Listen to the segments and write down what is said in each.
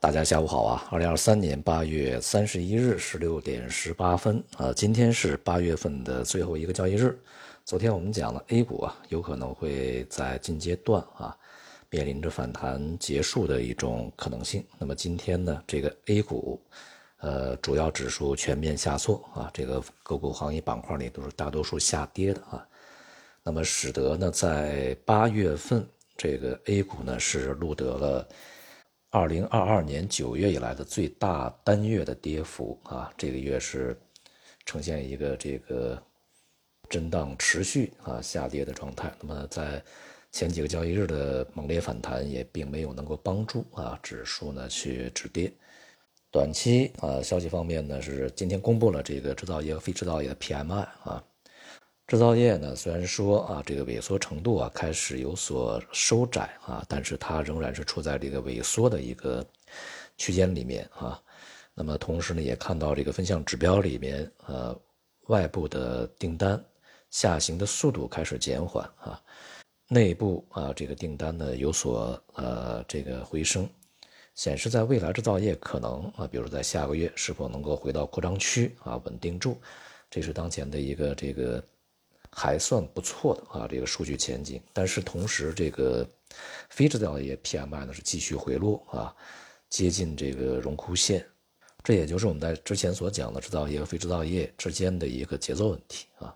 大家下午好啊！二零二三年八月三十一日十六点十八分啊，今天是八月份的最后一个交易日。昨天我们讲了 A 股啊，有可能会在近阶段啊面临着反弹结束的一种可能性。那么今天呢，这个 A 股呃主要指数全面下挫啊，这个个股行业板块里都是大多数下跌的啊。那么使得呢，在八月份这个 A 股呢是录得了。二零二二年九月以来的最大单月的跌幅啊，这个月是呈现一个这个震荡持续啊下跌的状态。那么在前几个交易日的猛烈反弹也并没有能够帮助啊指数呢去止跌。短期啊消息方面呢是今天公布了这个制造业和非制造业的 PMI 啊。制造业呢，虽然说啊，这个萎缩程度啊开始有所收窄啊，但是它仍然是处在这个萎缩的一个区间里面啊。那么同时呢，也看到这个分项指标里面，呃，外部的订单下行的速度开始减缓啊，内部啊这个订单呢有所呃这个回升，显示在未来制造业可能啊，比如在下个月是否能够回到扩张区啊稳定住，这是当前的一个这个。还算不错的啊，这个数据前景。但是同时，这个非制造业 PMI 呢是继续回落啊，接近这个荣枯线。这也就是我们在之前所讲的制造业和非制造业之间的一个节奏问题啊，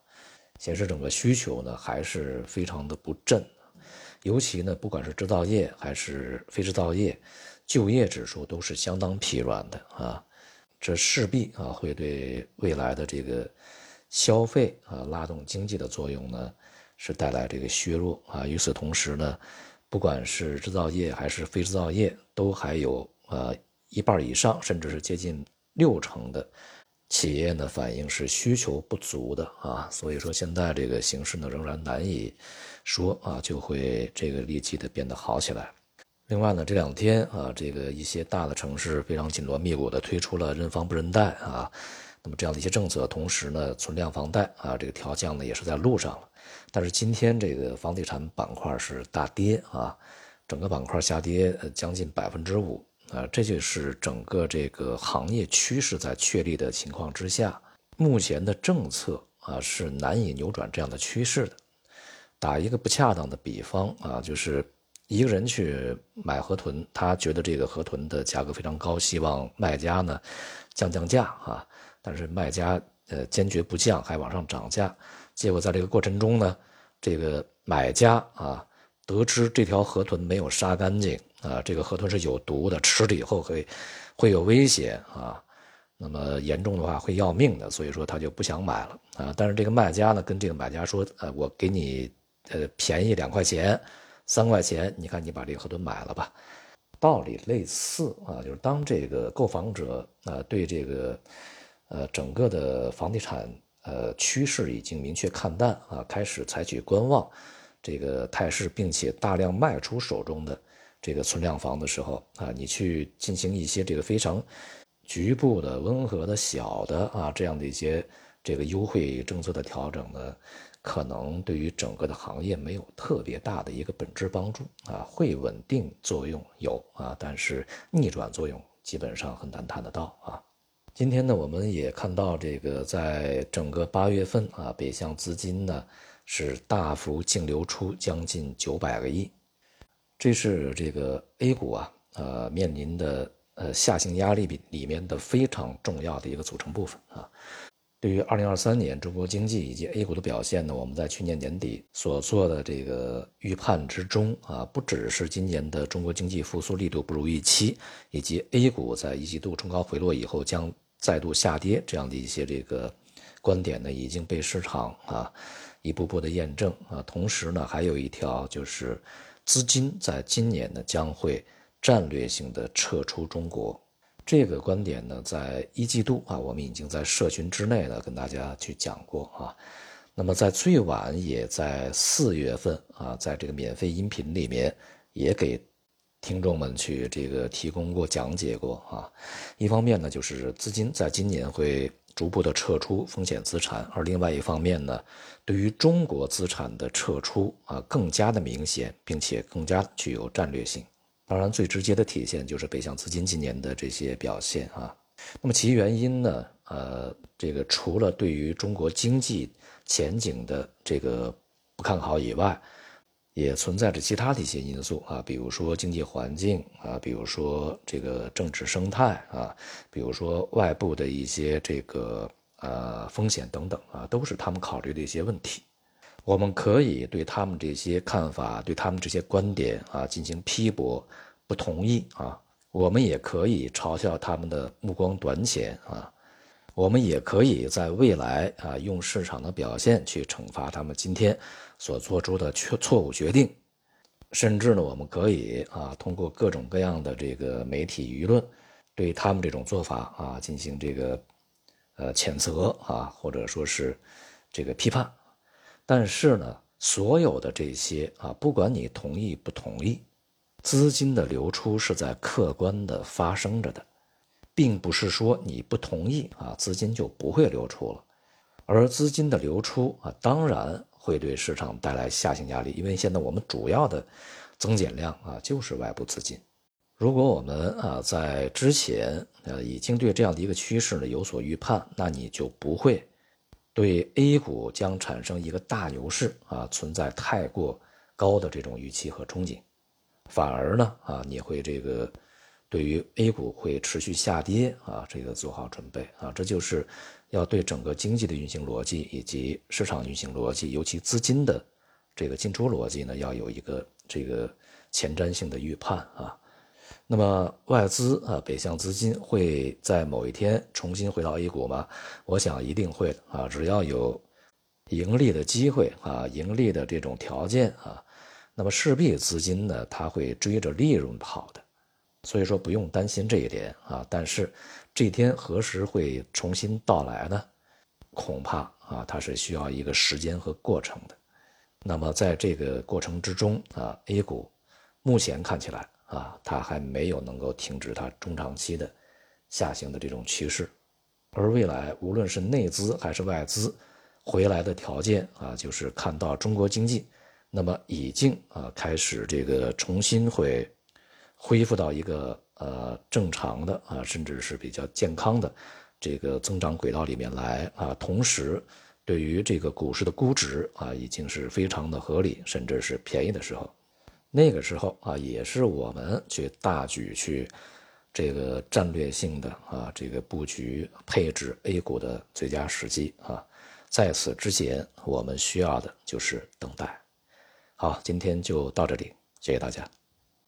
显示整个需求呢还是非常的不振。尤其呢，不管是制造业还是非制造业，就业指数都是相当疲软的啊，这势必啊会对未来的这个。消费啊，拉动经济的作用呢，是带来这个削弱啊。与此同时呢，不管是制造业还是非制造业，都还有呃一半以上，甚至是接近六成的企业呢，反映是需求不足的啊。所以说现在这个形势呢，仍然难以说啊就会这个立即的变得好起来。另外呢，这两天啊，这个一些大的城市非常紧锣密鼓的推出了认房不认贷啊。那么这样的一些政策，同时呢，存量房贷啊，这个调降呢也是在路上了。但是今天这个房地产板块是大跌啊，整个板块下跌呃将近百分之五啊，这就是整个这个行业趋势在确立的情况之下，目前的政策啊是难以扭转这样的趋势的。打一个不恰当的比方啊，就是一个人去买河豚，他觉得这个河豚的价格非常高，希望卖家呢降降价啊。但是卖家呃坚决不降，还往上涨价，结果在这个过程中呢，这个买家啊得知这条河豚没有杀干净啊，这个河豚是有毒的，吃了以后会会有危险啊，那么严重的话会要命的，所以说他就不想买了啊。但是这个卖家呢跟这个买家说，呃，我给你呃便宜两块钱、三块钱，你看你把这个河豚买了吧，道理类似啊，就是当这个购房者啊对这个。呃，整个的房地产呃趋势已经明确看淡啊，开始采取观望这个态势，并且大量卖出手中的这个存量房的时候啊，你去进行一些这个非常局部的、温和的小的啊这样的一些这个优惠政策的调整呢，可能对于整个的行业没有特别大的一个本质帮助啊，会稳定作用有啊，但是逆转作用基本上很难谈得到啊。今天呢，我们也看到这个，在整个八月份啊，北向资金呢是大幅净流出将近九百个亿，这是这个 A 股啊，呃面临的呃下行压力里里面的非常重要的一个组成部分啊。对于二零二三年中国经济以及 A 股的表现呢，我们在去年年底所做的这个预判之中啊，不只是今年的中国经济复苏力度不如预期，以及 A 股在一季度冲高回落以后将。再度下跌，这样的一些这个观点呢，已经被市场啊一步步的验证啊。同时呢，还有一条就是资金在今年呢将会战略性的撤出中国。这个观点呢，在一季度啊，我们已经在社群之内呢跟大家去讲过啊。那么在最晚也在四月份啊，在这个免费音频里面也给。听众们去这个提供过讲解过啊，一方面呢就是资金在今年会逐步的撤出风险资产，而另外一方面呢，对于中国资产的撤出啊更加的明显，并且更加具有战略性。当然，最直接的体现就是北向资金今年的这些表现啊。那么其原因呢？呃，这个除了对于中国经济前景的这个不看好以外，也存在着其他的一些因素啊，比如说经济环境啊，比如说这个政治生态啊，比如说外部的一些这个呃风险等等啊，都是他们考虑的一些问题。我们可以对他们这些看法、对他们这些观点啊进行批驳、不同意啊。我们也可以嘲笑他们的目光短浅啊。我们也可以在未来啊用市场的表现去惩罚他们今天所做出的错错误决定。甚至呢，我们可以啊通过各种各样的这个媒体舆论，对他们这种做法啊进行这个呃谴责啊，或者说是这个批判。但是呢，所有的这些啊，不管你同意不同意，资金的流出是在客观的发生着的，并不是说你不同意啊，资金就不会流出了。而资金的流出啊，当然会对市场带来下行压力，因为现在我们主要的增减量啊就是外部资金。如果我们啊在之前呃已经对这样的一个趋势呢有所预判，那你就不会。对 A 股将产生一个大牛市啊，存在太过高的这种预期和憧憬，反而呢啊，你会这个对于 A 股会持续下跌啊，这个做好准备啊，这就是要对整个经济的运行逻辑以及市场运行逻辑，尤其资金的这个进出逻辑呢，要有一个这个前瞻性的预判啊。那么外资啊，北向资金会在某一天重新回到 A 股吗？我想一定会啊，只要有盈利的机会啊，盈利的这种条件啊，那么势必资金呢，它会追着利润跑的，所以说不用担心这一点啊。但是这天何时会重新到来呢？恐怕啊，它是需要一个时间和过程的。那么在这个过程之中啊，A 股目前看起来。啊，它还没有能够停止它中长期的下行的这种趋势，而未来无论是内资还是外资回来的条件啊，就是看到中国经济那么已经啊开始这个重新会恢复到一个呃正常的啊，甚至是比较健康的这个增长轨道里面来啊，同时对于这个股市的估值啊，已经是非常的合理，甚至是便宜的时候。那个时候啊，也是我们去大举去这个战略性的啊这个布局配置 A 股的最佳时机啊。在此之前，我们需要的就是等待。好，今天就到这里，谢谢大家。